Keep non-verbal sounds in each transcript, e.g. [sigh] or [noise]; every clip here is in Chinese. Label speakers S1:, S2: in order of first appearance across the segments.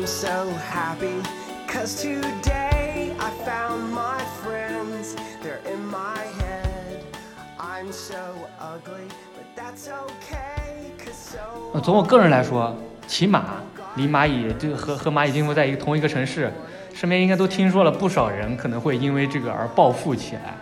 S1: I'm so happy, cause today I found my friends. They're in my head. I'm so ugly, but that's okay, cause so.
S2: 呃从我个人来说，骑马离蚂蚁就和和蚂蚁金服在一个同一个城市，身边应该都听说了不少人可能会因为这个而暴富起来。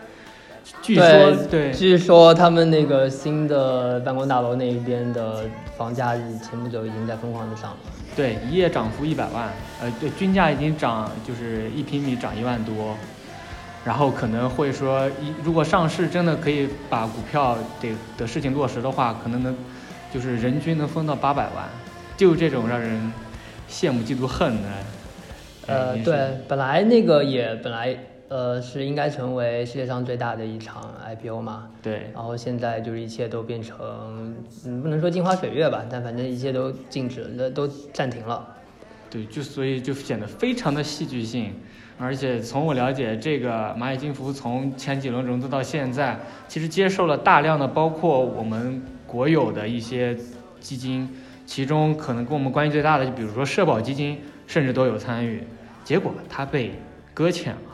S2: 据说对
S3: 据说他们那个新的办公大楼那一边的房价前不久已经在疯狂的涨了。
S2: 对，一夜涨幅一百万，呃，对，均价已经涨，就是一平米涨一万多，然后可能会说，一如果上市真的可以把股票这的事情落实的话，可能能就是人均能分到八百万，就这种让人羡慕嫉妒恨的。
S3: 呃，对，本来那个也本来呃是应该成为世界上最大的一场 IPO 嘛，
S2: 对
S3: 然后现在就是一切都变成，嗯，不能说镜花水月吧，但反正一切都静止了，都暂停了。
S2: 对，就所以就显得非常的戏剧性，而且从我了解，这个蚂蚁金服从前几轮融资到现在，其实接受了大量的包括我们国有的一些基金，其中可能跟我们关系最大的，就比如说社保基金，甚至都有参与，结果它被搁浅了。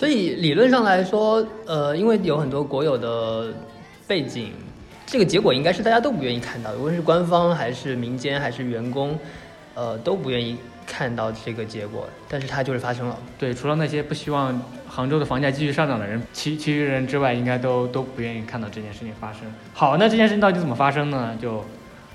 S3: 所以理论上来说，呃，因为有很多国有的背景，这个结果应该是大家都不愿意看到的，无论是官方还是民间还是员工，呃，都不愿意看到这个结果，但是它就是发生了。
S2: 对，除了那些不希望杭州的房价继续上涨的人，[laughs] 其其余人之外，应该都都不愿意看到这件事情发生。好，那这件事情到底怎么发生呢？就就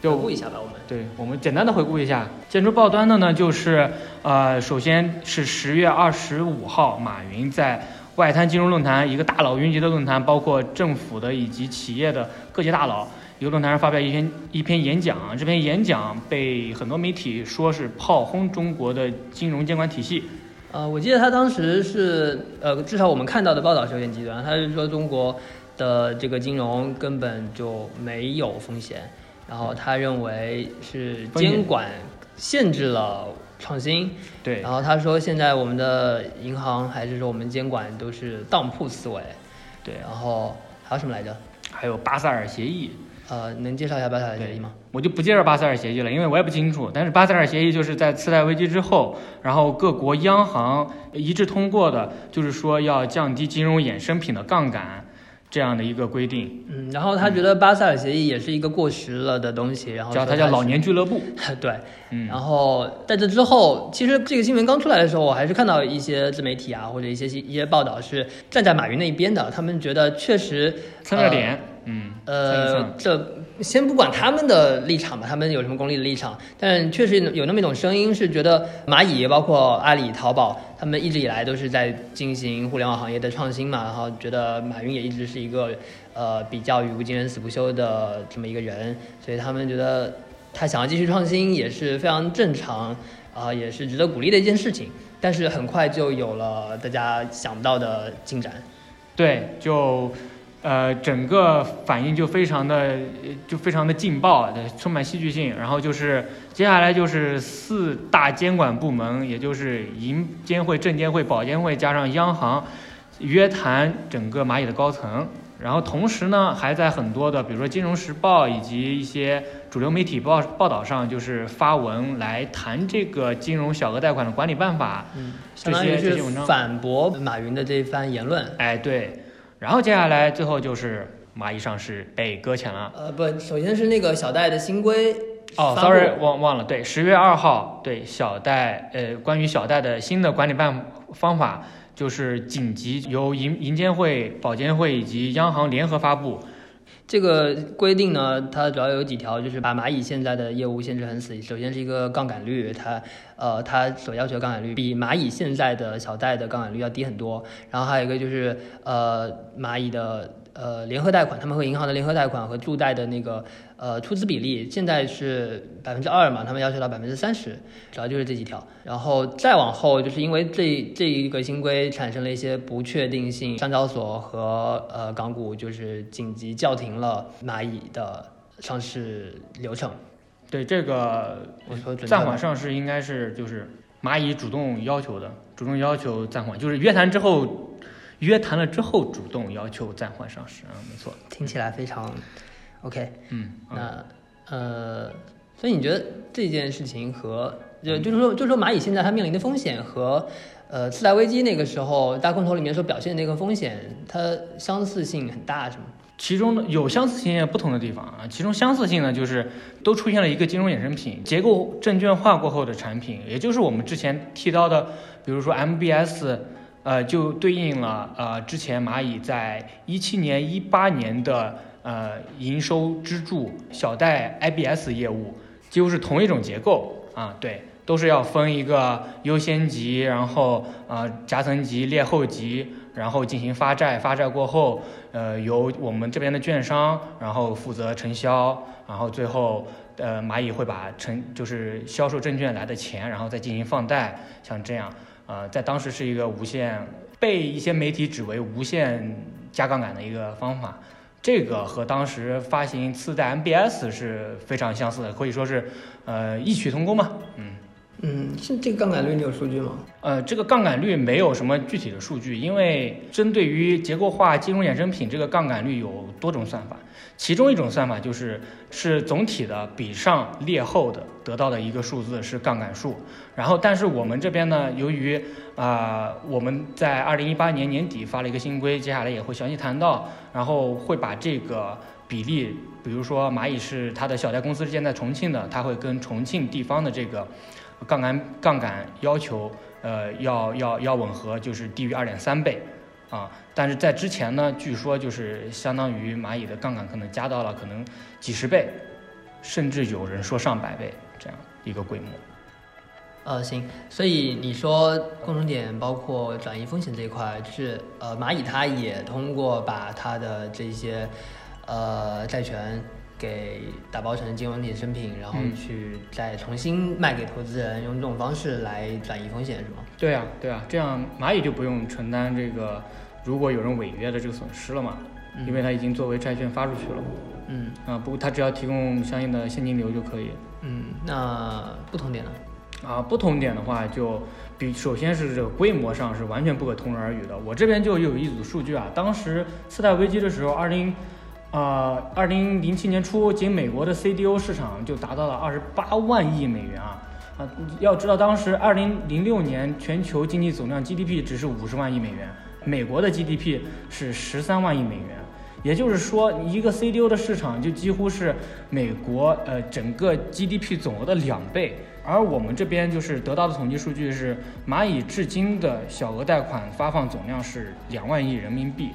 S3: 回顾一下吧，我们。
S2: 对，我们简单的回顾一下，建筑报端的呢，就是呃，首先是十月二十五号，马云在外滩金融论坛一个大佬云集的论坛，包括政府的以及企业的各界大佬，一个论坛上发表一篇一篇演讲，这篇演讲被很多媒体说是炮轰中国的金融监管体系。
S3: 呃，我记得他当时是，呃，至少我们看到的报道是有点极端，他是说中国的这个金融根本就没有风险，然后他认为是监管限制了创新，
S2: 对
S3: 然后他说现在我们的银行还是说我们监管都是当铺思维，
S2: 对，
S3: 然后还有什么来着？
S2: 还有巴塞尔协议，
S3: 呃，能介绍一下巴塞尔协议吗？
S2: 我就不介绍巴塞尔协议了，因为我也不清楚。但是巴塞尔协议就是在次贷危机之后，然后各国央行一致通过的，就是说要降低金融衍生品的杠杆这样的一个规定，
S3: 嗯，然后他觉得巴塞尔协议也是一个过时了的东西，然后
S2: 叫它叫老年俱乐部。[laughs]
S3: 对，
S2: 嗯，
S3: 然后在这之后，其实这个新闻刚出来的时候，我还是看到一些自媒体啊，或者一些一些报道是站在马云那一边的，他们觉得确实
S2: 蹭热点，嗯，
S3: 呃，这先不管他们的立场吧，他们有什么功利的立场，但确实有那么一种声音是觉得蚂蚁包括阿里、淘宝，他们一直以来都是在进行互联网行业的创新嘛，然后觉得马云也一直是一个呃比较语不惊人死不休的这么一个人，所以他们觉得他想要继续创新也是非常正常，啊、也是值得鼓励的一件事情。但是很快就有了大家想不到的进展。
S2: 对，就呃整个反应就非常的呃就非常的劲爆，充满戏剧性。然后就是接下来就是四大监管部门，也就是银监会、证监会、保监会加上央行约谈整个蚂蚁的高层。然后同时呢，还在很多的，比如说《金融时报》以及一些主流媒体报报道上，就是发文来谈这个金融小额贷款的管理办法。
S3: 嗯，
S2: 这些这些文章
S3: 反驳马云的这一番言论。
S2: 哎，对。然后接下来最后就是蚂蚁上市被搁浅了。
S3: 呃，不，首先是那个小贷的新规。
S2: 哦，sorry，忘忘了，对，十月二号，对小贷，呃，关于小贷的新的管理办方法，就是紧急由银银监会、保监会以及央行联合发布。
S3: 这个规定呢，它主要有几条，就是把蚂蚁现在的业务限制很死。首先是一个杠杆率，它呃它所要求的杠杆率比蚂蚁现在的小贷的杠杆率要低很多。然后还有一个就是呃蚂蚁的呃联合贷款，他们和银行的联合贷款和助贷的那个呃出资比例，现在是百分之二嘛，他们要求到百分之三十，主要就是这几条。然后再往后，就是因为这这一个新规产生了一些不确定性，上交所和呃港股就是紧急叫停了蚂蚁的上市流程。
S2: 对这个
S3: 我说
S2: 暂缓上市，应该是就是蚂蚁主动要求的，主动要求暂缓，就是约谈之后，约谈了之后主动要求暂缓上市啊，没错。
S3: 听起来非常 OK。
S2: 嗯，嗯
S3: 那呃，所以你觉得这件事情和就就是说，就是说蚂蚁现在它面临的风险和呃次贷危机那个时候大空头里面所表现的那个风险，它相似性很大，是吗？
S2: 其中呢有相似性也不同的地方啊，其中相似性呢，就是都出现了一个金融衍生品结构证券化过后的产品，也就是我们之前提到的，比如说 MBS，呃，就对应了呃之前蚂蚁在一七年、一八年的呃营收支柱小贷 IBS 业务，几乎是同一种结构啊，对，都是要分一个优先级，然后呃夹层级、劣后级，然后进行发债，发债过后。呃，由我们这边的券商，然后负责承销，然后最后，呃，蚂蚁会把承就是销售证券来的钱，然后再进行放贷，像这样，呃，在当时是一个无限被一些媒体指为无限加杠杆的一个方法，这个和当时发行次贷 MBS 是非常相似的，可以说是，呃，异曲同工嘛，嗯。
S3: 嗯，是这个杠杆率你有数据吗？
S2: 呃，这个杠杆率没有什么具体的数据，因为针对于结构化金融衍生品，这个杠杆率有多种算法，其中一种算法就是是总体的比上列后的得到的一个数字是杠杆数。然后，但是我们这边呢，由于啊我们在二零一八年年底发了一个新规，接下来也会详细谈到，然后会把这个比例，比如说蚂蚁是它的小贷公司是建在重庆的，它会跟重庆地方的这个。杠杆杠杆要求，呃，要要要吻合，就是低于二点三倍，啊，但是在之前呢，据说就是相当于蚂蚁的杠杆可能加到了可能几十倍，甚至有人说上百倍这样一个规模。
S3: 呃，行，所以你说共同点包括转移风险这一块，就是呃，蚂蚁它也通过把它的这些呃债权。给打包成金融衍生品，然后去再重新卖给投资人，用这种方式来转移风险，是吗？
S2: 对啊，对啊，这样蚂蚁就不用承担这个如果有人违约的这个损失了嘛，因为它已经作为债券发出去了。
S3: 嗯。
S2: 啊，不过它只要提供相应的现金流就可以。
S3: 嗯，那不同点呢？
S2: 啊，不同点的话，就比首先是这个规模上是完全不可同日而语的。我这边就有一组数据啊，当时次贷危机的时候，二零。呃，二零零七年初，仅美国的 CDO 市场就达到了二十八万亿美元啊！啊，要知道当时二零零六年全球经济总量 GDP 只是五十万亿美元，美国的 GDP 是十三万亿美元，也就是说，一个 CDO 的市场就几乎是美国呃整个 GDP 总额的两倍。而我们这边就是得到的统计数据是，蚂蚁至今的小额贷款发放总量是两万亿人民币，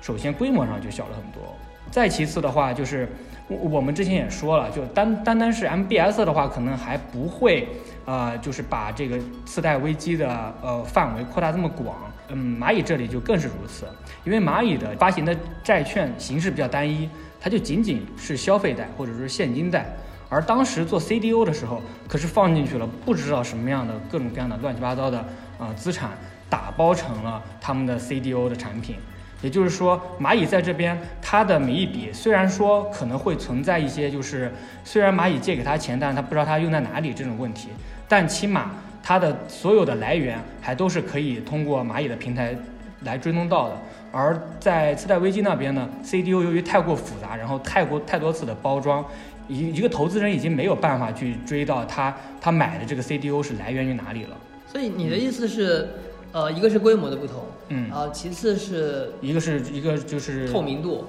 S2: 首先规模上就小了很多。再其次的话，就是我我们之前也说了，就单单单是 MBS 的话，可能还不会，呃，就是把这个次贷危机的呃范围扩大这么广。嗯，蚂蚁这里就更是如此，因为蚂蚁的发行的债券形式比较单一，它就仅仅是消费贷或者是现金贷。而当时做 CDO 的时候，可是放进去了不知道什么样的各种各样的乱七八糟的呃资产，打包成了他们的 CDO 的产品。也就是说，蚂蚁在这边，它的每一笔虽然说可能会存在一些，就是虽然蚂蚁借给他钱，但是他不知道他用在哪里这种问题，但起码它的所有的来源还都是可以通过蚂蚁的平台来追踪到的。而在次贷危机那边呢，CDO 由于太过复杂，然后太过太多次的包装，一一个投资人已经没有办法去追到他他买的这个 CDO 是来源于哪里了。
S3: 所以你的意思是？呃，一个是规模的不同，
S2: 嗯，
S3: 啊，其次是
S2: 一个是一个就是
S3: 透明度，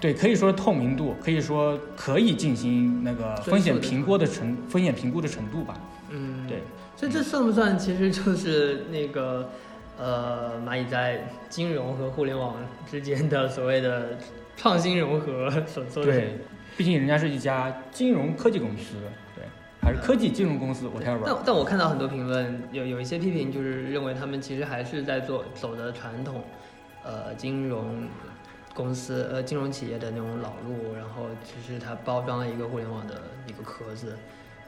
S2: 对，可以说透明度，可以说可以进行那个风险评估的程风险评估的程度吧，
S3: 嗯，
S2: 对，
S3: 所以这算不算其实就是那个呃蚂蚁在金融和互联网之间的所谓的创新融合所做
S2: 的？对，毕竟人家是一家金融科技公司。还是科技金融公司，我 t
S3: 但但我看到很多评论，有有一些批评，就是认为他们其实还是在做走的传统，呃，金融公司呃金融企业的那种老路，然后其实它包装了一个互联网的一个壳子。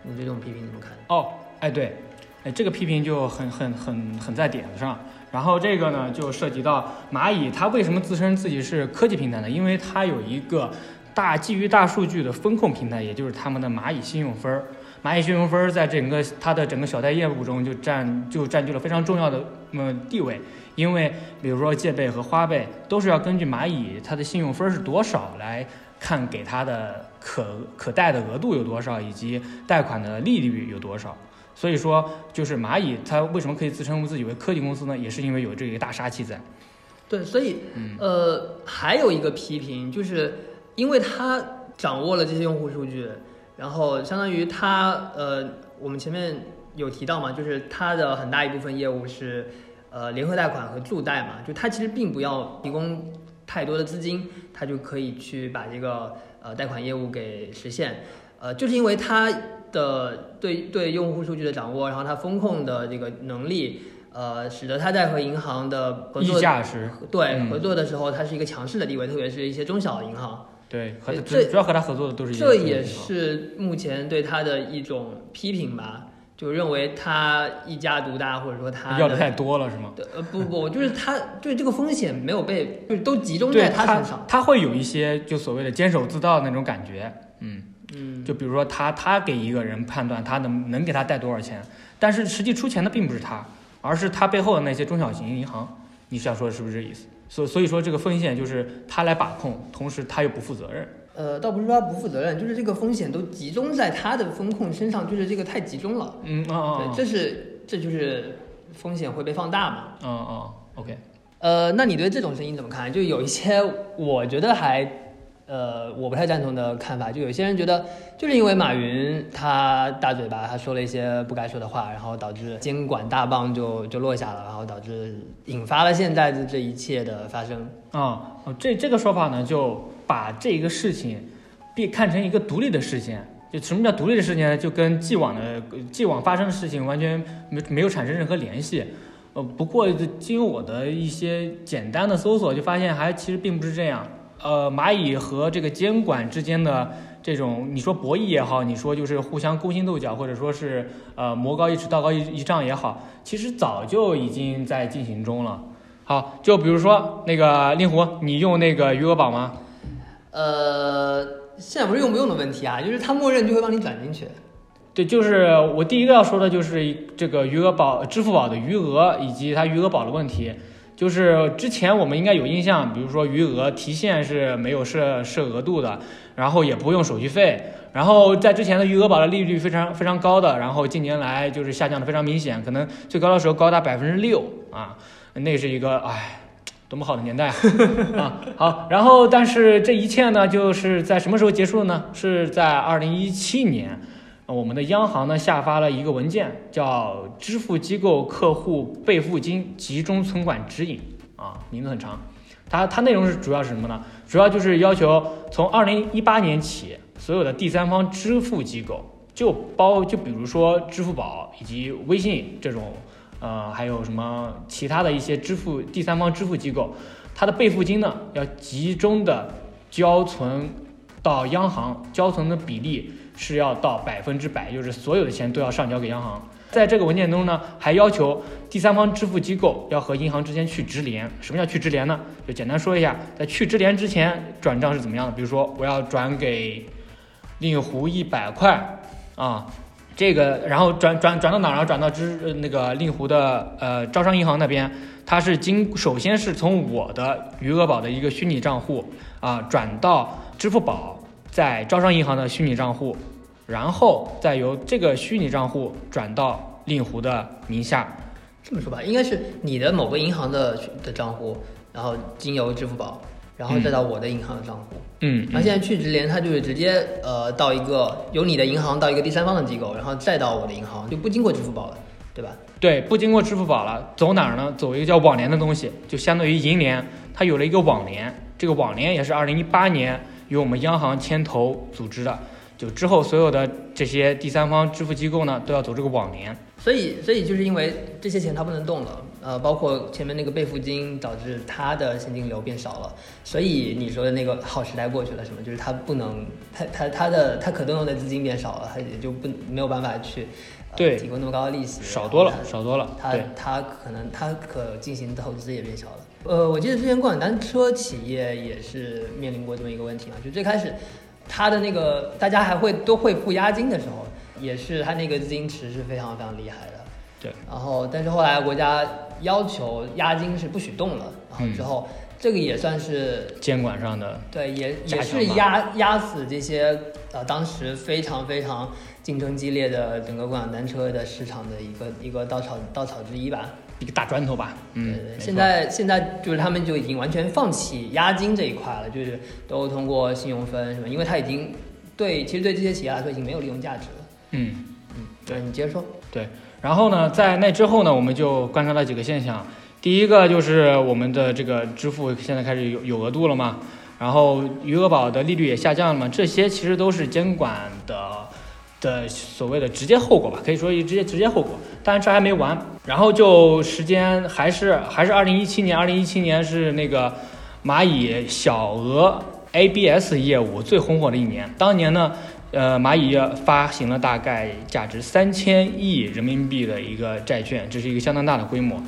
S3: 你对这种批评怎么看？
S2: 哦，哎对，哎这个批评就很很很很在点子上。然后这个呢就涉及到蚂蚁，它为什么自称自己是科技平台呢？因为它有一个大基于大数据的风控平台，也就是他们的蚂蚁信用分儿。蚂蚁信用分在整个它的整个小贷业务中就占就占据了非常重要的嗯地位，因为比如说借呗和花呗都是要根据蚂蚁它的信用分是多少来看给它的可可贷的额度有多少以及贷款的利率有多少，所以说，就是蚂蚁它为什么可以自称自己为科技公司呢？也是因为有这个大杀器在。
S3: 对，所以
S2: 嗯
S3: 呃，还有一个批评，就是因为它掌握了这些用户数据，然后相当于它呃，我们前面有提到嘛，就是它的很大一部分业务是呃联合贷款和助贷嘛，就它其实并不要提供太多的资金，它就可以去把这个呃贷款业务给实现。呃，就是因为它的对对用户数据的掌握，然后它风控的这个能力。呃，使得它在和银行的合作对、
S2: 嗯
S3: 合作的时候，它是一个强势的地位，特别是一些中小银行，
S2: 对，和主主要和他合作的都是一些
S3: 这也是目前对他的一种批评吧，就认为他一家独大，或者说他
S2: 要的太多了，是吗？
S3: 对呃不不，就是他对这个风险没有被，就是都集中在它
S2: 它
S3: 身上。
S2: 他会有一些就所谓的坚守自盗那种感觉，嗯。
S3: 嗯，
S2: 就比如说他他给一个人判断他能能给他贷多少钱，但是实际出钱的并不是他，而是他背后的那些中小型银行。你想说的是不是这意思？所所以说这个风险就是他来把控，同时他又不负责任。
S3: 呃，倒不是说他不负责任，就是这个风险都集中在他的风控身上，就是这个太集中了。
S2: 嗯哦哦
S3: 对，这是这就是风险会被放大嘛。
S2: 嗯嗯，OK，
S3: 呃，那你对这种声音怎么看？就有一些我觉得还，呃，我不太赞同的看法。就有些人觉得，就是因为马云他大嘴巴，他说了一些不该说的话，然后导致监管大棒就就落下了，然后导致引发了现在的这一切的发生。
S2: 啊、这这个说法呢，就把这一个事情变看成一个独立的事件。就什么叫独立的事件呢？就跟既往的既往发生的事情完全没没有产生任何联系。呃，不过经我的一些简单的搜索，就发现还其实并不是这样。呃，蚂蚁和这个监管之间的这种，你说博弈也好，你说就是互相勾心斗角，或者说是呃魔高一尺道高一一丈也好，其实早就已经在进行中了。好，就比如说那个令狐，你用那个余额宝吗？
S3: 呃，现在不是用不用的问题啊，就是它默认就会帮你转进去。
S2: 对，就是我第一个要说的就是这个余额宝、支付宝的余额以及它余额宝的问题。就是之前我们应该有印象，比如说余额提现是没有设设额度的，然后也不用手续费，然后在之前的余额宝的利率非常非常高的，然后近年来就是下降的非常明显，可能最高的时候高达百分之六啊，那是一个哎。多么好的年代啊！好，然后但是这一切呢，就是在什么时候结束呢？是在二零一七年，我们的央行呢下发了一个文件，叫《支付机构客户备付金集中存管指引》啊，名字很长。它它内容是主要是什么呢？主要就是要求从二零一八年起，所有的第三方支付机构，就包就比如说支付宝以及微信这种，呃，还有什么其他的一些支付第三方支付机构，它的备付金呢要集中的交存到央行，交存的比例是要到百分之百，就是所有的钱都要上交给央行。在这个文件中呢，还要求第三方支付机构要和银行之间去直连。什么叫去直连呢？就简单说一下，在去直连之前，转账是怎么样的？比如说，我要转给令狐一百块啊，这个然后转转转到哪儿？然后转到支那个令狐的呃招商银行那边，它是经首先是从我的余额宝的一个虚拟账户啊转到支付宝在招商银行的虚拟账户，然后再由这个虚拟账户转到令狐的名下。
S3: 这么说吧，应该是你的某个银行的的账户，然后经由支付宝，然后再到我的银行的账户。
S2: 嗯，
S3: 那、现在去直连，它就是直接呃到一个由你的银行到一个第三方的机构，然后再到我的银行，就不经过支付宝了，对吧？
S2: 对，不经过支付宝了，走哪儿呢？走一个叫网联的东西，就相当于银联，它有了一个网联。这个网联也是二零一八年由我们央行牵头组织的。就之后所有的这些第三方支付机构呢，都要走这个网联。
S3: 所以，所以就是因为这些钱它不能动了，呃，包括前面那个备付金导致它的现金流变少了，所以你说的那个好时代过去了，什么就是它不能，它它它的它可动用的资金变少了，它也就不没有办法去、呃、
S2: 对
S3: 提供那么高的利息，
S2: 少多了少多了。
S3: 它
S2: 对，
S3: 它可能它可进行的投资也变少了。呃，我记得之前共享单车企业也是面临过这么一个问题嘛，就最开始它的那个大家还会都会付押金的时候，也是它那个资金池是非常非常厉害的。
S2: 对，
S3: 然后但是后来国家要求押金是不许动了，然后之后、这个也算是
S2: 监管上的
S3: 对，也也是压压死这些呃当时非常非常竞争激烈的整个共享单车的市场的一个一个稻草稻草之一吧。
S2: 一个大砖头吧。嗯
S3: 现在现在就是他们就已经完全放弃押金这一块了，就是都通过信用分什么，因为它已经对其实对这些企业来说已经没有利用价值了。
S2: 嗯。
S3: 嗯，对你接着说。
S2: 对，然后呢，在那之后呢，我们就观察到几个现象。第一个就是我们的这个支付现在开始有有额度了嘛，然后余额宝的利率也下降了嘛，这些其实都是监管的的所谓的直接后果吧，可以说一直接直接后果。但是这还没完，然后就时间还是还是二零一七年，二零一七年是那个蚂蚁小额 ABS 业务最红火的一年，当年呢。呃，蚂蚁发行了大概价值三千亿人民币的一个债券，这是一个相当大的规模。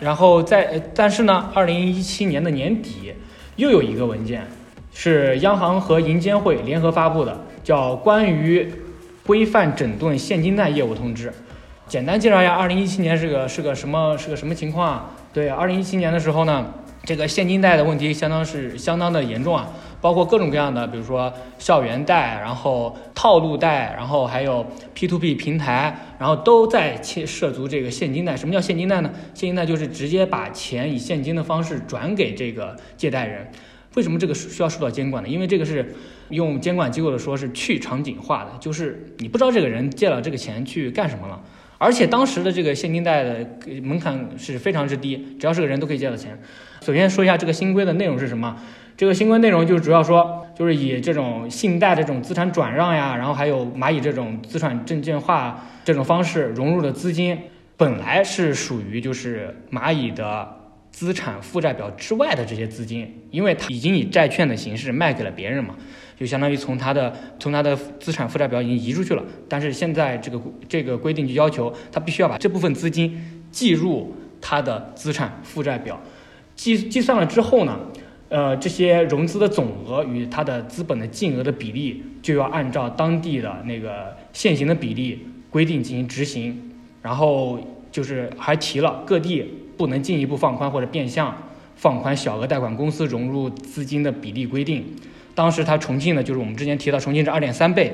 S2: 然后在，但是呢，二零一七年的年底又有一个文件，是央行和银监会联合发布的，叫《关于规范整顿现金贷业务通知》。简单介绍一下，二零一七年是个是个什么是个什么情况啊？对，二零一七年的时候呢，这个现金贷的问题相当是相当的严重啊。包括各种各样的，比如说校园贷，然后套路贷，然后还有 P to P 平台，然后都在切涉足这个现金贷。什么叫现金贷呢？现金贷就是直接把钱以现金的方式转给这个借贷人。为什么这个需要受到监管呢？因为这个是用监管机构的说是去场景化的，就是你不知道这个人借了这个钱去干什么了。而且当时的这个现金贷的门槛是非常之低，只要是个人都可以借到钱。首先说一下这个新规的内容是什么。这个新规内容就是主要说，就是以这种信贷这种资产转让呀，然后还有蚂蚁这种资产证券化这种方式融入的资金，本来是属于就是蚂蚁的资产负债表之外的这些资金，因为它已经以债券的形式卖给了别人嘛，就相当于从它的从它的资产负债表已经移出去了。但是现在这个这个规定就要求它必须要把这部分资金计入它的资产负债表，计计算了之后呢？呃，这些融资的总额与它的资本的净额的比例，就要按照当地的那个现行的比例规定进行执行。然后就是还提了各地不能进一步放宽或者变相放宽小额贷款公司融入资金的比例规定。当时它重庆呢，就是我们之前提到重庆是二点三倍，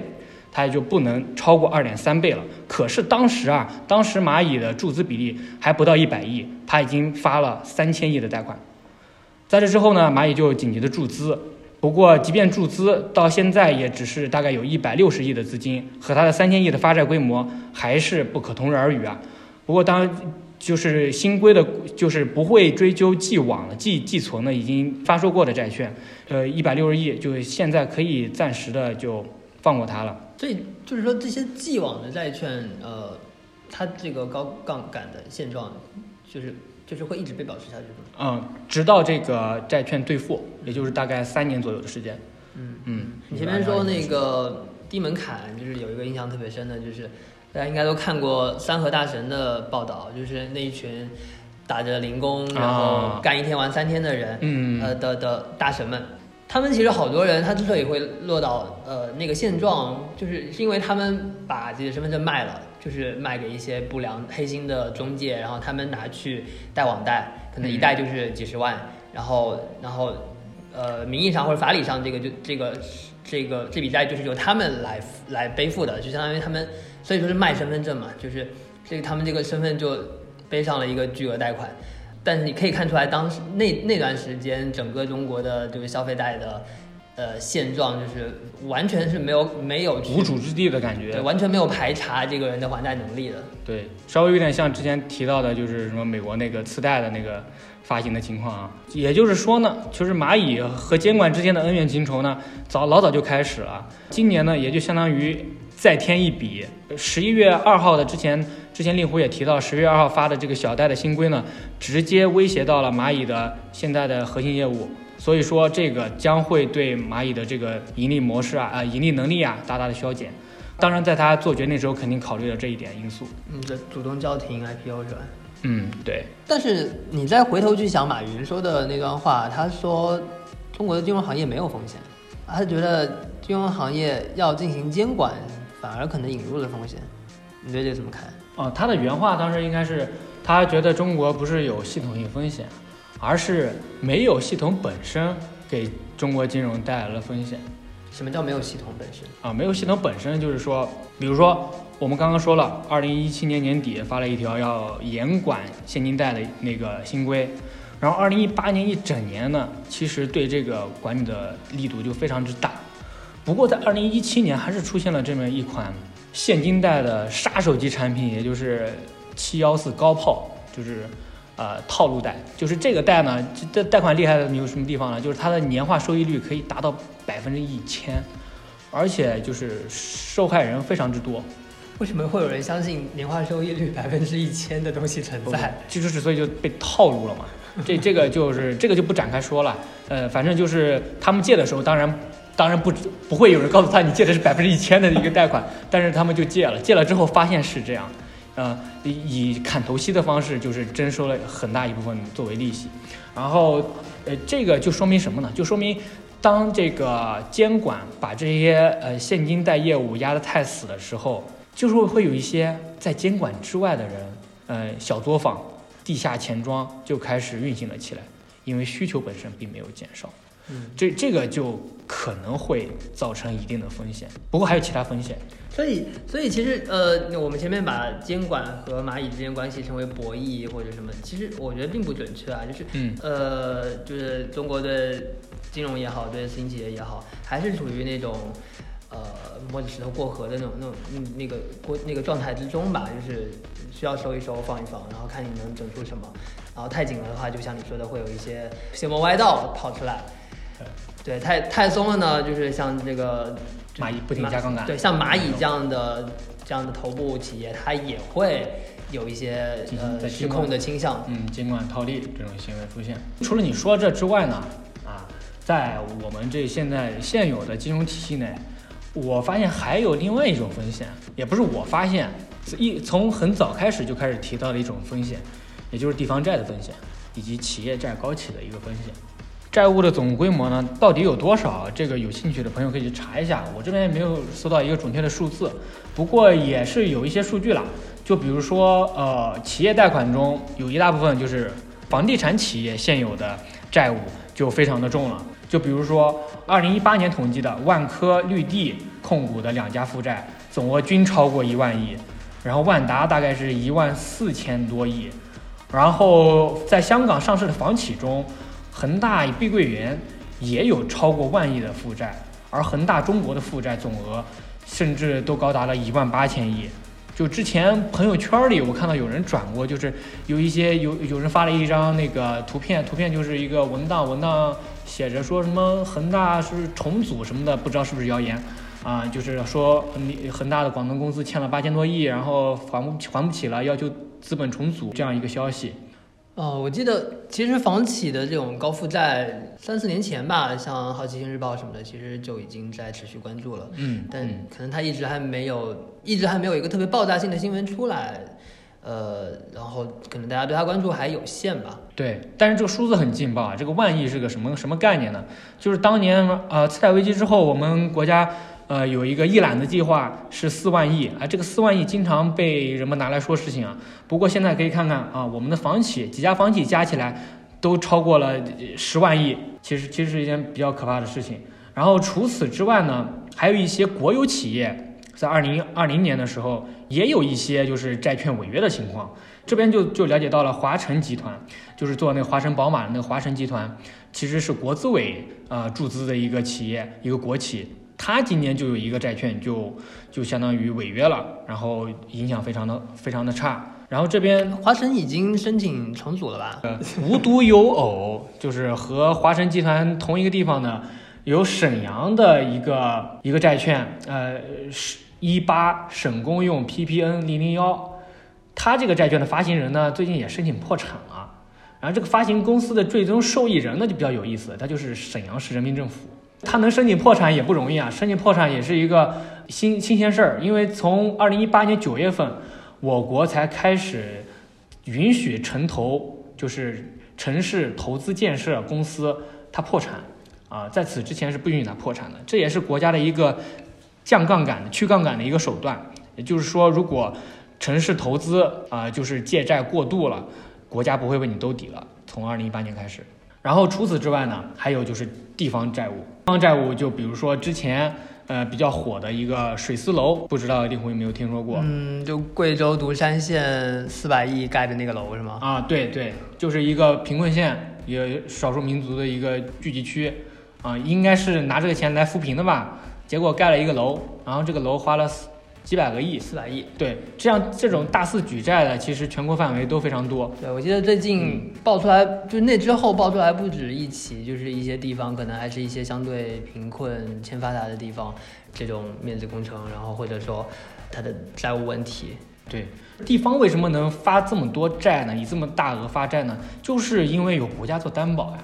S2: 它也就不能超过二点三倍了。可是当时啊，当时蚂蚁的注资比例还不到一百亿，它已经发了三千亿的贷款。在这之后呢，蚂蚁就紧急的注资。不过，即便注资到现在，也只是大概有一百六十亿的资金，和它的三千亿的发债规模还是不可同日而语啊。不过，当就是新规的，就是不会追究既往的、既既存的已经发售过的债券，呃，一百六十亿，就是现在可以暂时的就放过它了。
S3: 所以就是说，这些既往的债券，呃，它这个高杠杆的现状，就是就是会一直被保持下去吗。
S2: 嗯，直到这个债券兑付，也就是大概三年左右的时间。
S3: 嗯
S2: 嗯，
S3: 你前面说那个低门槛，就是有一个印象特别深的，就是大家应该都看过三和大神的报道，就是那一群打着零工，然后
S2: 啊。
S3: 干一天玩三天的人，
S2: 嗯。
S3: 呃的的大神们，他们其实好多人，他之所以会落到呃那个现状，就是是因为他们把自己的身份证卖了，就是卖给一些不良黑心的中介，然后他们拿去贷网贷，可能一贷就是几十万，然后然后呃名义上或者法理上这个就这个这个这笔债就是由他们来来背负的，就相当于他们所以说是卖身份证嘛，就是这个他们这个身份就背上了一个巨额贷款。但是你可以看出来，当时那那段时间，整个中国的这个消费贷的呃现状，就是完全是没有没有
S2: 无主之地的感觉
S3: 对，。完全没有排查这个人的还贷能力的。
S2: 对，稍微有点像之前提到的，就是什么美国那个次贷的那个发行的情况啊。也就是说呢，就是蚂蚁和监管之间的恩怨情仇呢，早老早就开始了。今年呢，也就相当于再添一笔。十一月二号的之前，之前令狐也提到，十月二号发的这个小贷的新规呢，直接威胁到了蚂蚁的现在的核心业务。所以说，这个将会对蚂蚁的这个盈利模式啊、啊、盈利能力啊，大大的削减。当然，在他做决定的时候，肯定考虑了这一点因素。
S3: 嗯，这主动叫停 IPO 是吧？
S2: 嗯，对，
S3: 但是你再回头去想马云说的那段话，他说中国的金融行业没有风险，他觉得金融行业要进行监管，反而可能引入了风险。你对这怎么看？
S2: 哦，他的原话当时应该是，他觉得中国不是有系统性风险，而是没有系统本身给中国金融带来了风险。
S3: 什么叫没有系统本身？
S2: 啊，没有系统本身就是说，比如说我们刚刚说了，二零一七年年底发了一条要严管现金贷的那个新规，然后二零一八年一整年呢，其实对这个管理的力度就非常之大。不过在二零一七年还是出现了这么一款现金贷的杀手级产品，也就是七幺四高炮，就是呃套路贷。就是这个贷呢，这贷款厉害的有什么地方呢？就是它的年化收益率可以达到百分之一千，而且就是受害人非常之多。
S3: 为什么会有人相信年化收益率 [laughs] 百分之一千的东西存在？
S2: 这就是所以就被套路了嘛。这这个就是这个就不展开说了。呃，反正就是他们借的时候，当然当然不不会有人告诉他你借的是百分之一千的一个贷款，但是他们就借了，借了之后发现是这样，呃，以以砍头息的方式就是征收了很大一部分作为利息，然后呃这个就说明什么呢？就说明当这个监管把这些呃现金贷业务压得太死的时候，就是会有一些在监管之外的人，呃小作坊、地下钱庄就开始运行了起来，因为需求本身并没有减少。
S3: 嗯，
S2: 这这个就可能会造成一定的风险，不过还有其他风险。
S3: 所以，所以其实，呃，我们前面把监管和蚂蚁之间关系称为博弈或者什么，其实我觉得并不准确啊。就是，
S2: 嗯
S3: 呃，就是中国对金融也好，对私营企业也好，还是处于那种，呃，摸着石头过河的那种、那种、嗯那个过那个状态之中吧。就是需要收一收，放一放，然后看你能整出什么。然后太紧了的话，就像你说的，会有一些邪魔歪道跑出来。对，太太松了呢，就是像这个
S2: 蚂蚁不停加杠杆
S3: 对，像蚂蚁这样的这样的头部企业，它也会有一些呃失控的倾向。
S2: 嗯，监管套利这种行为出现。除了你说这之外呢，啊，在我们这现在现有的金融体系内，我发现还有另外一种风险，也不是我发现，是一从很早开始就开始提到的一种风险，也就是地方债的风险，以及企业债高企的一个风险。债务的总规模呢，到底有多少？这个有兴趣的朋友可以去查一下，我这边也没有搜到一个准确的数字，不过也是有一些数据啦。就比如说，呃，企业贷款中有一大部分就是房地产企业现有的债务就非常的重了。就比如说，二零一八年统计的万科、绿地控股的两家负债总额均超过一万亿，然后万达大概是一万四千多亿，然后在香港上市的房企中，恒大、碧桂园也有超过万亿的负债，而恒大中国的负债总额甚至都高达了一万八千亿。就之前朋友圈里我看到有人转过，就是有一些有有人发了一张那个图片，图片就是一个文档，文档写着说什么恒大是重组什么的，不知道是不是谣言啊？就是说你恒大的广东公司欠了八千多亿，然后还不还不起了，要求资本重组这样一个消息。
S3: 哦，我记得其实房企的这种高负债，三四年前吧，像好奇心日报什么的，其实就已经在持续关注了。
S2: 嗯，
S3: 但
S2: 嗯
S3: 可能它一直还没有，一直还没有一个特别爆炸性的新闻出来，呃，然后可能大家对它关注还有限吧。
S2: 对，但是这个数字很劲爆啊！这个万亿是个什么什么概念呢？就是当年呃次贷危机之后，我们国家呃有一个一揽子计划是四万亿啊，这个四万亿经常被人们拿来说事情啊。不过现在可以看看啊，我们的房企几家房企加起来都超过了十万亿，其实其实是一件比较可怕的事情。然后除此之外呢，还有一些国有企业在二零二零年的时候也有一些就是债券违约的情况。这边就就了解到了华晨集团，就是做那个华晨宝马的那个华晨集团，其实是国资委呃注资的一个企业，一个国企。它今年就有一个债券就就相当于违约了，然后影响非常的非常的差。然后这边
S3: 华晨已经申请重组了吧？
S2: 呃，无独有偶，就是和华晨集团同一个地方呢，有沈阳的一个一个债券，呃，是一八省公用 PPN 零零幺，它这个债券的发行人呢，最近也申请破产了。然后这个发行公司的最终受益人呢，就比较有意思，他就是沈阳市人民政府。他能申请破产也不容易啊，申请破产也是一个新新鲜事儿，因为从二零一八年九月份，我国才开始允许城投，就是城市投资建设公司它破产啊，在此之前是不允许它破产的，这也是国家的一个降杠杆、去杠杆的一个手段。也就是说，如果城市投资啊、就是借债过度了，国家不会为你兜底了。从二零一八年开始，然后除此之外呢，还有就是地方债务。地方债务就比如说之前呃比较火的一个水丝楼，不知道令狐有没有听说过？
S3: 嗯，就贵州独山县四百亿盖的那个楼是吗？
S2: 啊，对对，就是一个贫困县，也少数民族的一个聚集区，啊，应该是拿这个钱来扶贫的吧？结果盖了一个楼，然后这个楼花了四几百个亿，
S3: 四百亿。
S2: 对，这样这种大肆举债的，其实全国范围都非常多。
S3: 对，我记得最近爆出来，就那之后爆出来不止一起，就是一些地方可能还是一些相对贫困、欠发达的地方，这种面子工程，然后或者说它的债务问题。
S2: 对，地方为什么能发这么多债呢？以这么大额发债呢？就是因为有国家做担保呀。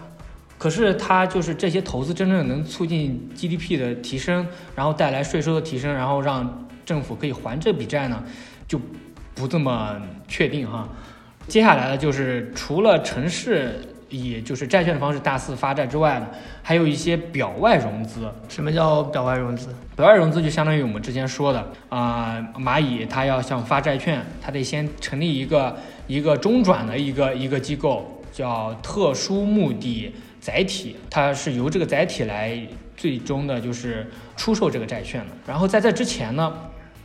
S2: 可是它就是这些投资真正能促进 GDP 的提升，然后带来税收的提升，然后让政府可以还这笔债呢，就不这么确定哈。接下来的就是除了城市以就是债券的方式大肆发债之外呢，还有一些表外融资。
S3: 什么叫表外融资？
S2: 表外融资就相当于我们之前说的啊、蚂蚁它要想发债券，它得先成立一个一个中转的一个一个机构，叫特殊目的载体，它是由这个载体来最终的就是出售这个债券的。然后在这之前呢，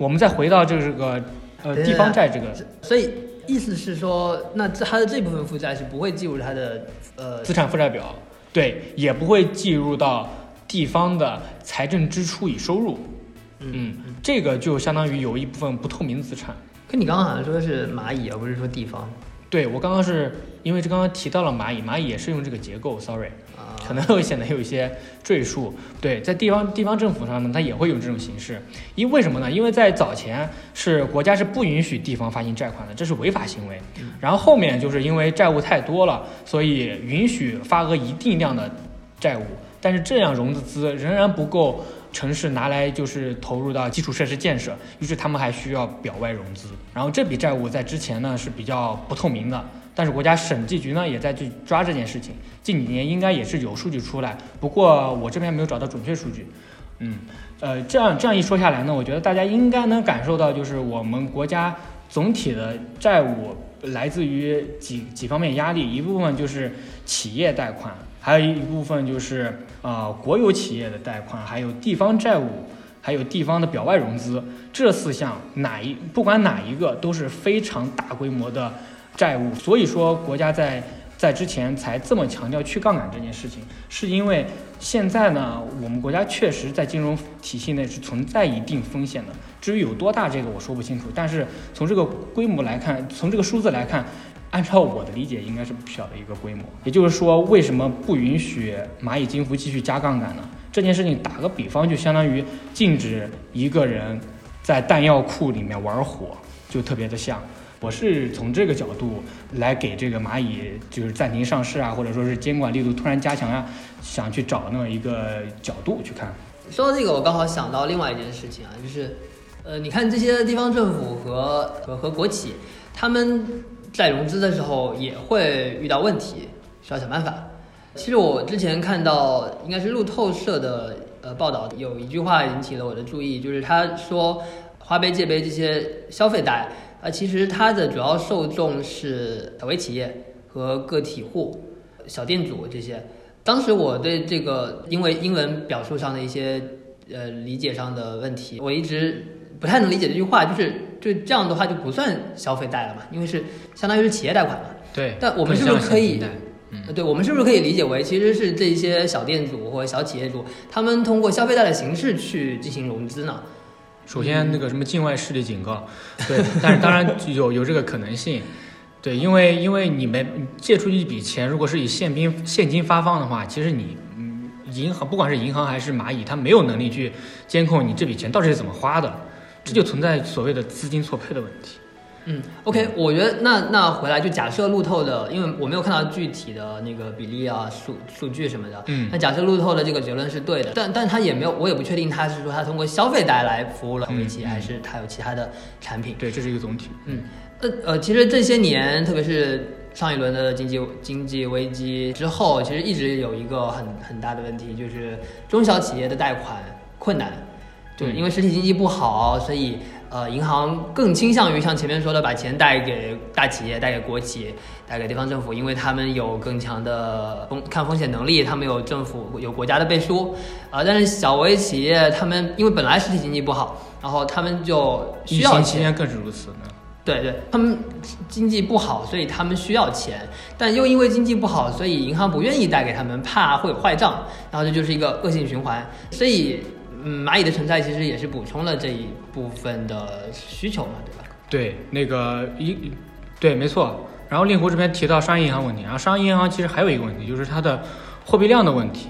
S2: 我们再回到这个呃地方债这个
S3: 所以意思是说，那这它的这部分负债是不会计入它的呃
S2: 资产负债表，对，也不会计入到地方的财政支出与收入。嗯，这个就相当于有一部分不透明资产。
S3: 可你刚刚好像说的是蚂蚁，而不是说地方
S2: 对我刚刚是因为这刚刚提到了蚂蚁，蚂蚁也是用这个结构，sorry，
S3: 啊。
S2: 可能会显得有一些赘述。对，在地方地方政府上呢，它也会有这种形式。因为什么呢？因为在早前是国家是不允许地方发行债款的，这是违法行为。然后后面就是因为债务太多了，所以允许发额一定量的债务，但是这样融的资仍然不够城市拿来就是投入到基础设施建设，于是他们还需要表外融资。然后这笔债务在之前呢是比较不透明的，但是国家审计局呢也在去抓这件事情，近几年应该也是有数据出来，不过我这边没有找到准确数据。嗯，呃，这样这样一说下来呢，我觉得大家应该能感受到，就是我们国家总体的债务来自于几几方面压力，一部分就是企业贷款，还有一部分就是呃国有企业的贷款，还有地方债务，还有地方的表外融资，这四项哪一不管哪一个都是非常大规模的债务，所以说国家在在之前才这么强调去杠杆这件事情，是因为现在呢，我们国家确实在金融体系内是存在一定风险的。至于有多大，这个我说不清楚。但是从这个规模来看，从这个数字来看，按照我的理解，应该是不小的一个规模。也就是说，为什么不允许蚂蚁金服继续加杠杆呢？这件事情打个比方，就相当于禁止一个人在弹药库里面玩火，就特别的像。我是从这个角度来给这个蚂蚁就是暂停上市啊，或者说是监管力度突然加强啊，想去找那么一个角度去看。
S3: 说到这个，我刚好想到另外一件事情啊，就是，呃，你看这些地方政府和和和国企，他们在融资的时候也会遇到问题，需要想办法。其实我之前看到应该是路透社的呃报道，有一句话引起了我的注意，就是他说花呗、借呗这些消费贷啊、其实它的主要受众是小微企业和个体户、小店主这些。当时我对这个因为英文表述上的一些呃理解上的问题，我一直不太能理解这句话，就是就这样的话就不算消费贷了嘛，因为是相当于是企业贷款嘛。
S2: 对
S3: 但我们是不是可以对，我们是不是可以理解为其实是这些小店主或者小企业主，他们通过消费贷的形式去进行融资呢？
S2: 首先那个什么境外势力警告，对，但是当然有有这个可能性，对，因为因为你们借出去一笔钱，如果是以现金现金发放的话，其实你嗯银行不管是银行还是蚂蚁，它没有能力去监控你这笔钱到底是怎么花的，这就存在所谓的资金错配的问题。
S3: 嗯，OK，我觉得那那回来就假设路透的，因为我没有看到具体的那个比例啊、数数据什么的，
S2: 嗯。
S3: 那假设路透的这个结论是对的，但但他也没有，我也不确定他是说他通过消费贷来服务了微企，还是他有其他的产品。
S2: 对，这是一个总体。
S3: 嗯，呃呃，其实这些年，特别是上一轮的经济经济危机之后，其实一直有一个很很大的问题，就是中小企业的贷款困难，就是
S2: 嗯
S3: 因为实体经济不好，所以呃，银行更倾向于像前面说的，把钱贷给大企业、贷给国企、贷给地方政府，因为他们有更强的风看风险能力，他们有政府有国家的背书，啊、但是小微企业他们因为本来实体经济不好，然后他们就需要钱，
S2: 情期间更是如此呢。
S3: 对对，他们经济不好，所以他们需要钱，但又因为经济不好，所以银行不愿意贷给他们，怕会有坏账，然后这就是一个恶性循环。所以，嗯，蚂蚁的存在其实也是补充了这一部分的需求嘛，对吧？
S2: 对，那个一，对，没错。然后令狐这边提到商业银行问题，然后商业银行其实还有一个问题，就是它的货币量的问题。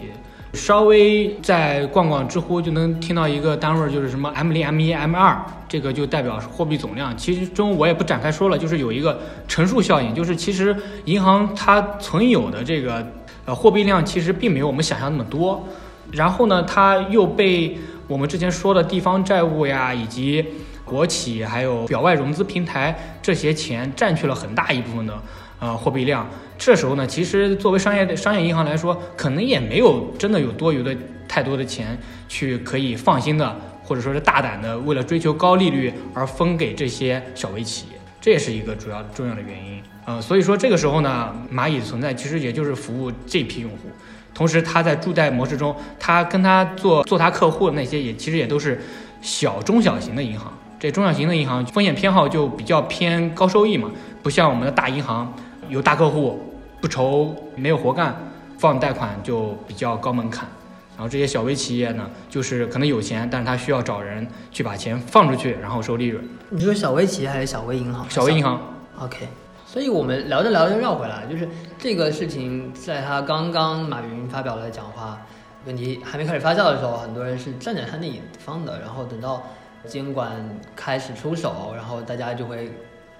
S2: 稍微再逛逛知乎，就能听到一个单位，就是什么 [laughs] M 零、M 一、M 二，这个就代表货币总量。其中我也不展开说了，就是有一个乘数效应，就是其实银行它存有的这个呃货币量其实并没有我们想象那么多。然后呢，它又被我们之前说的地方债务呀，以及国企还有表外融资平台这些钱占据了很大一部分的呃货币量。这时候呢，其实作为商业商业银行来说，可能也没有真的有多余的太多的钱去可以放心的，或者说是大胆的，为了追求高利率而分给这些小微企业，这也是一个主要重要的原因。呃，所以说这个时候呢，蚂蚁的存在其实也就是服务这批用户。同时，他在助贷模式中，他跟他做做他客户的那些也其实也都是小中小型的银行。这中小型的银行风险偏好就比较偏高收益嘛，不像我们的大银行有大客户，不愁没有活干，放贷款就比较高门槛。然后这些小微企业呢，就是可能有钱，但是他需要找人去把钱放出去，然后收利润。
S3: 你说小微企业还是小微银行？
S2: 小微银行
S3: ，OK，所以我们聊着聊着绕回来，就是这个事情，在他刚刚马云发表了讲话，问题还没开始发酵的时候，很多人是站在他那一方的，然后等到监管开始出手，然后大家就会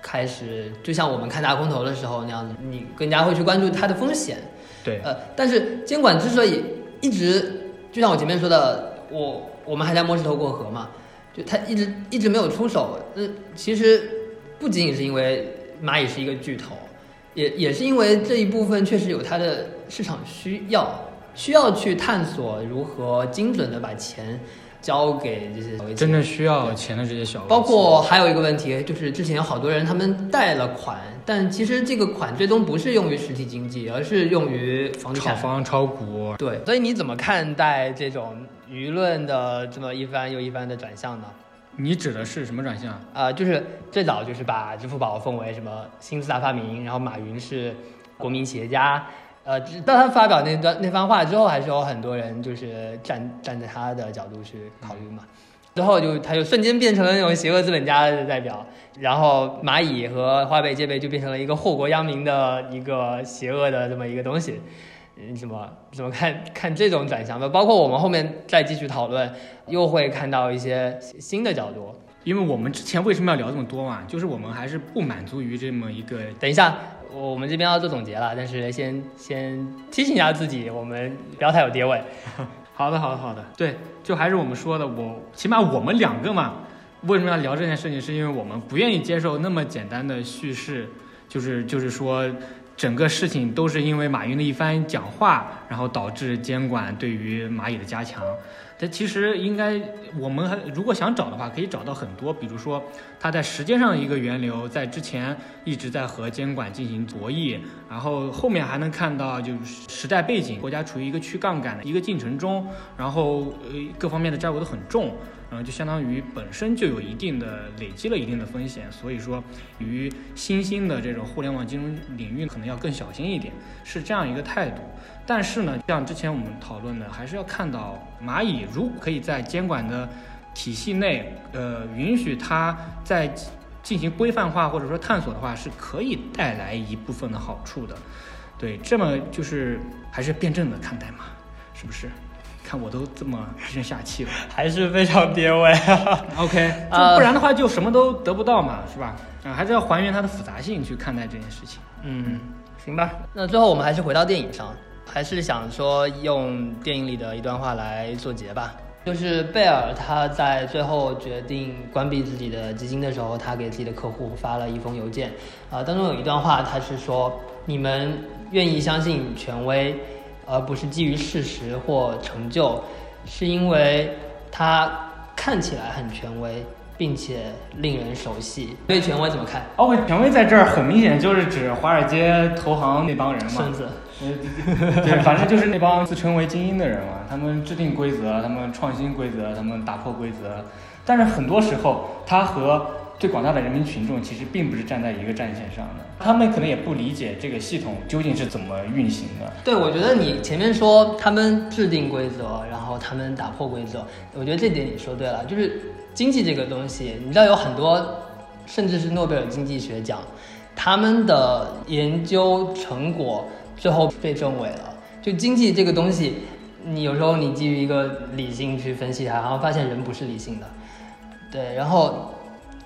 S3: 开始，就像我们看大空头的时候那样子，你更加会去关注它的风险。
S2: 对，
S3: 呃，但是监管之所以一直，就像我前面说的，我我们还在摸石头过河嘛，就他一直一直没有出手。呃，其实不仅仅是因为蚂蚁是一个巨头，也也是因为这一部分确实有它的市场需要，需要去探索如何精准的把钱交给这些
S2: 真正需要钱的这些小
S3: 包括还有一个问题，就是之前有好多人他们贷了款，但其实这个款最终不是用于实体经济，而是用于房地产。
S2: 炒房、炒股，
S3: 对，所以你怎么看待这种舆论的这么一番又一番的转向呢？
S2: 你指的是什么转向？
S3: 啊、就是最早就是把支付宝奉为什么新四大发明，然后马云是国民企业家。呃，直到他发表那段那番话之后，还是有很多人就是站站在他的角度去考虑嘛。之后就他就瞬间变成了那种邪恶资本家的代表，然后蚂蚁和花呗、借呗就变成了一个祸国殃民的一个邪恶的这么一个东西。你怎么怎么看看这种转向的？包括我们后面再继续讨论，又会看到一些新的角度。
S2: 因为我们之前为什么要聊这么多嘛？就是我们还是不满足于这么一个
S3: 等一下，我们这边要做总结了，但是先先提醒一下自己，我们不要太有跌位。[laughs]
S2: 好的，好的，好的，对，就还是我们说的，我起码我们两个嘛，为什么要聊这件事情？是因为我们不愿意接受那么简单的叙事，就是就是说，整个事情都是因为马云的一番讲话，然后导致监管对于蚂蚁的加强。但其实应该，我们还如果想找的话，可以找到很多，比如说它在时间上的一个源流，在之前一直在和监管进行博弈，然后后面还能看到就是时代背景，国家处于一个去杠杆的一个进程中，然后呃各方面的债务都很重，然后就相当于本身就有一定的累积了一定的风险，所以说与新兴的这种互联网金融领域可能要更小心一点，是这样一个态度。但是呢，像之前我们讨论的，还是要看到蚂蚁如果可以在监管的体系内，呃，允许它在进行规范化或者说探索的话，是可以带来一部分的好处的。对，这么就是还是辩证的看待嘛，是不是？看我都这么低声下气了 [laughs]
S3: 还是非常跌位。
S2: ，OK，[laughs] 就
S3: 呃
S2: 不然的话就什么都得不到嘛，是吧？啊，还是要还原它的复杂性去看待这件事情。
S3: 嗯，行吧。那最后我们还是回到电影上，还是想说用电影里的一段话来做结吧。就是贝尔他在最后决定关闭自己的基金的时候，他给自己的客户发了一封邮件，啊、当中有一段话，他是说：你们愿意相信权威，而不是基于事实或成就，是因为它看起来很权威，并且令人熟悉。对权威怎么看？
S2: 哦，权威在这儿很明显就是指华尔街投行那帮人嘛
S3: 孙，子，
S2: 对，反正就是那帮自称为精英的人嘛，他们制定规则，他们创新规则，他们打破规则，但是很多时候他和最广大的人民群众其实并不是站在一个战线上的，他们可能也不理解这个系统究竟是怎么运行的。
S3: 对，我觉得你前面说他们制定规则，然后他们打破规则，我觉得这点你说对了。就是经济这个东西，你知道有很多，甚至是诺贝尔经济学奖，他们的研究成果最后被证伪了。就经济这个东西，你有时候你基于一个理性去分析它，然后发现人不是理性的。对，然后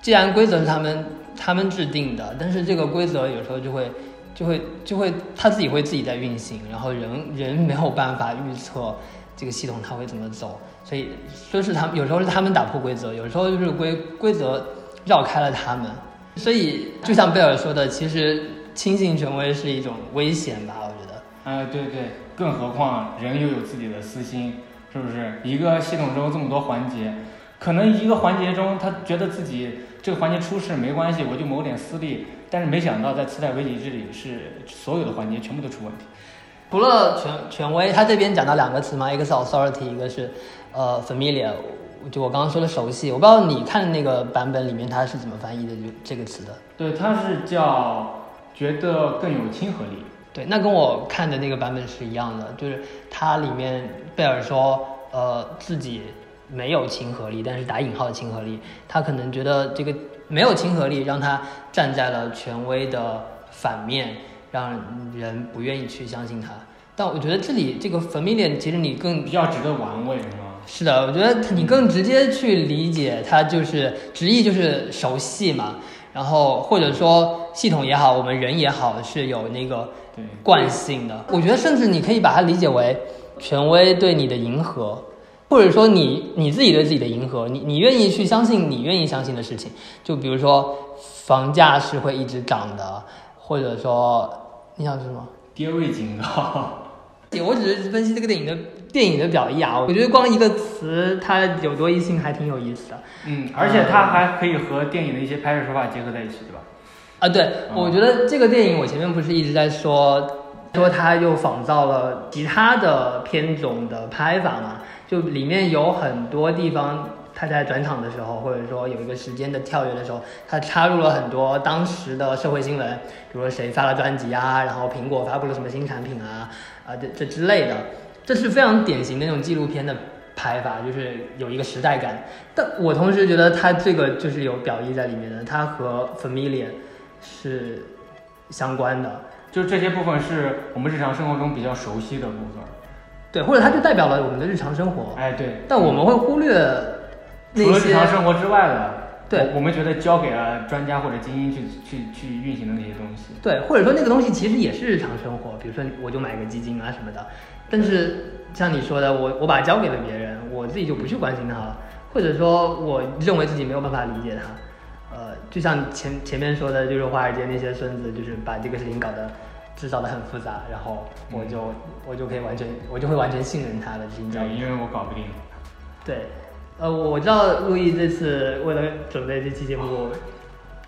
S3: 既然规则是他们他们制定的，但是这个规则有时候就会就会就会他自己会自己在运行，然后人人没有办法预测这个系统它会怎么走，所以说是他们有时候是他们打破规则，有时候就是规规则绕开了他们，所以就像贝尔说的，其实轻信权威是一种危险吧，我觉得。
S2: 哎，对对，更何况人又有自己的私心，是不是？一个系统中这么多环节，可能一个环节中他觉得自己这个环节出事没关系，我就谋点私利，但是没想到在次贷危机这里是所有的环节全部都出问题。
S3: 除了权权威，他这边讲到两个词嘛，一个是 authority，一个是呃 familiar。就我刚刚说的熟悉，我不知道你看的那个版本里面它是怎么翻译的就这个词的。
S2: 对，它是叫觉得更有亲和力。
S3: 对，那跟我看的那个版本是一样的，就是它里面贝尔说，呃，自己没有亲和力，但是打引号的亲和力，他可能觉得这个没有亲和力，让他站在了权威的反面，让人不愿意去相信他。但我觉得这里这个 familiar，其实你更
S2: 比较值得玩味，是吗？
S3: 是的，我觉得你更直接去理解它，就是直译就是熟悉嘛，然后或者说系统也好，我们人也好，是有那个，惯性的。我觉得甚至你可以把它理解为权威对你的迎合，或者说你你自己对自己的迎合，你你愿意去相信你愿意相信的事情。就比如说房价是会一直涨的，或者说你想说什么？
S2: 跌位警告。[laughs]
S3: 我只是分析这个电影的电影的表意啊，我觉得光一个词它有多义性还挺有意思的。
S2: 嗯，而且它还可以和电影的一些拍摄手法结合在一起，对吧？
S3: 啊，对，
S2: 嗯
S3: 我觉得这个电影我前面不是一直在说，说它又仿造了其他的片种的拍法嘛，就里面有很多地方，它在转场的时候，或者说有一个时间的跳跃的时候，它插入了很多当时的社会新闻，比如说谁发了专辑啊，然后苹果发布了什么新产品啊，啊这这之类的，这是非常典型的那种纪录片的拍法，就是有一个时代感。但我同时觉得它这个就是有表意在里面的，它和 familiar 是相关的，
S2: 就这些部分是我们日常生活中比较熟悉的部分。
S3: 对，或者它就代表了我们的日常生活，
S2: 哎，对。
S3: 但我们会忽略那
S2: 除了日常生活之外的，
S3: 对
S2: 我我们觉得交给了专家或者精英去去去运行的那些东西。
S3: 对，或者说那个东西其实也是日常生活，比如说我就买个基金啊什么的，但是像你说的，我我把它交给了别人，我自己就不去关心它了，或者说我认为自己没有办法理解它，呃，就像前前面说的，就是华尔街那些孙子，就是把这个事情搞得制造的很复杂，然后我就、我就可以完全我就会完全信任他的这些交易
S2: 对，因为我搞不定。
S3: 对，呃，我我知道陆毅这次为了准备这期节目，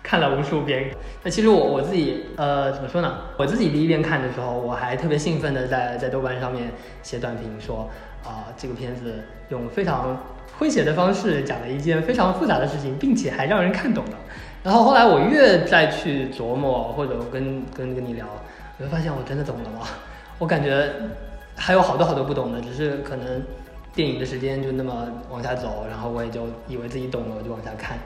S3: 看了无数遍。那其实我我自己，呃，怎么说呢？我自己第一遍看的时候，我还特别兴奋的在在豆瓣上面写短评说，啊、这个片子用非常诙谐的方式讲了一件非常复杂的事情，并且还让人看懂了。然后后来我越再去琢磨，或者跟跟跟你聊，我就发现我真的懂了吗？我感觉还有好多好多不懂的，只是可能电影的时间就那么往下走，然后我也就以为自己懂了，我就往下看。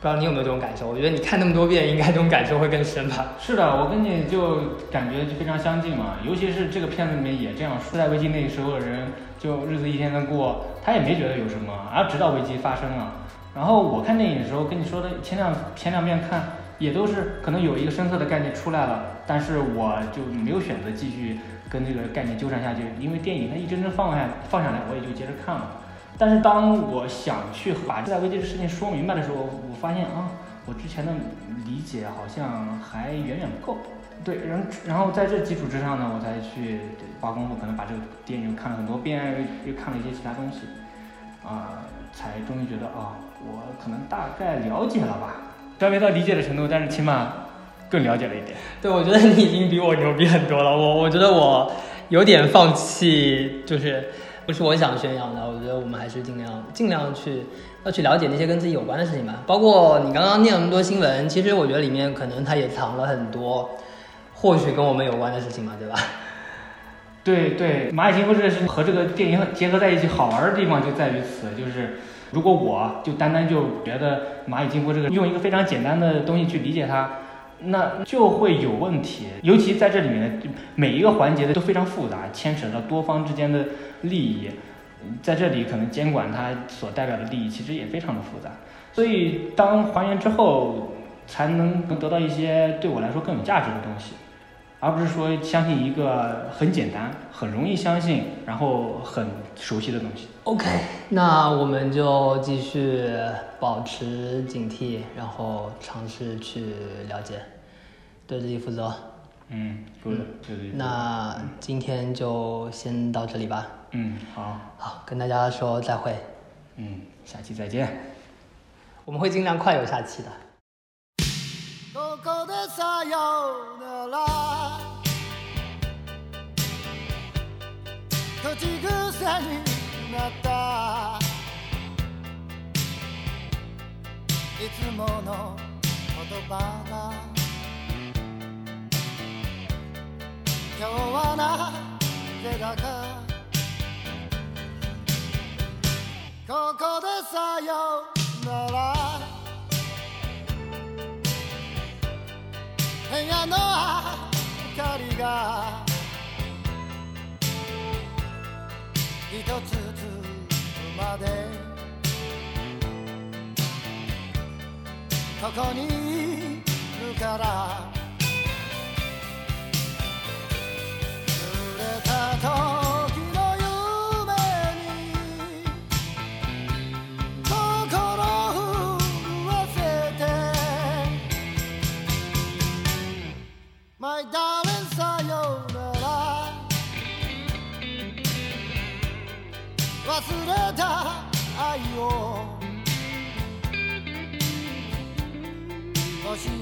S3: 不知道你有没有这种感受？我觉得你看那么多遍，应该这种感受会更深吧。[laughs]
S2: 是的，我跟你就感觉就非常相近嘛，尤其是这个片子里面也这样说，在危机那时候的人就日子一天天过，他也没觉得有什么，而直到危机发生了。然后我看电影的时候跟你说的前两前两遍看也都是可能有一个深刻的概念出来了，但是我就没有选择继续跟这个概念纠缠下去，因为电影它一帧帧放下放下来，我也就接着看了。但是当我想去把这台危机的事情说明白的时候，我发现啊，我之前的理解好像还远远不够。对，然后然后在这基础之上呢，我才去花功夫，可能把这个电影看了很多遍，又看了一些其他东西，啊、才终于觉得啊，我可能大概了解了吧，虽然没到理解的程度，但是起码更了解了一点。
S3: 对，我觉得你已经比我牛逼很多了。我我觉得我有点放弃，就是不是我想宣扬的。我觉得我们还是尽量尽量去要去了解那些跟自己有关的事情吧。包括你刚刚念那么多新闻，其实我觉得里面可能它也藏了很多，或许跟我们有关的事情嘛，对吧？
S2: 对对，蚂蚁金服这是和这个电影结合在一起好玩的地方就在于此，就是如果我就单单就觉得蚂蚁金服这个用一个非常简单的东西去理解它，那就会有问题。尤其在这里面，每一个环节的都非常复杂，牵扯到多方之间的利益，在这里可能监管它所代表的利益其实也非常的复杂。所以当还原之后，才能得到一些对我来说更有价值的东西。而不是说相信一个很简单、很容易相信，然后很熟悉的东西。
S3: OK，那我们就继续保持警惕，然后尝试去了解，对自己负责。
S2: 嗯，对的，对对。
S3: 那今天就先到这里吧。
S2: 嗯，好，
S3: 好，跟大家说再会。
S2: 嗯，下期再见。
S3: 我们会尽量快有下期的。
S1: ここでさよなら口癖になった。いつもの言葉が。今日はなぜだか。ここでさよなら。部屋の明かりが。一つずつまで。ここにいるから。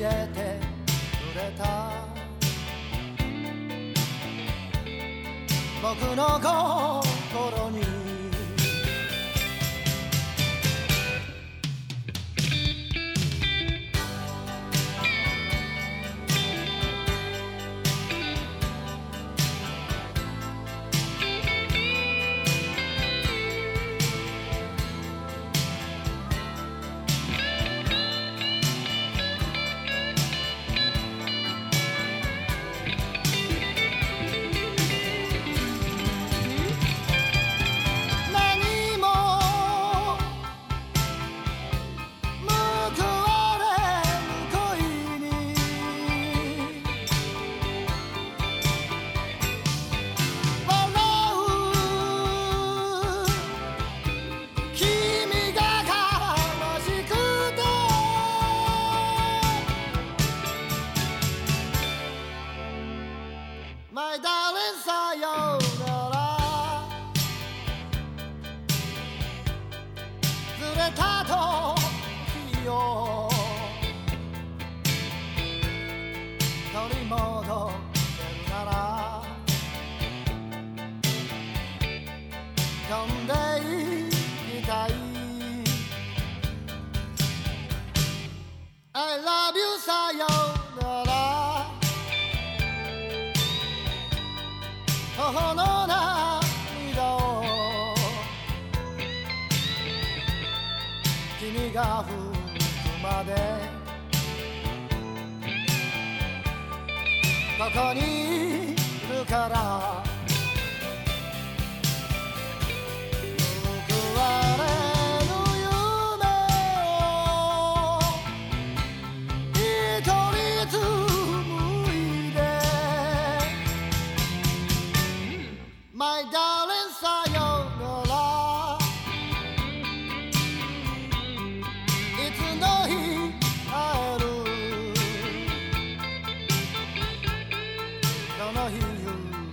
S1: えてくれた。僕の心に Ooh.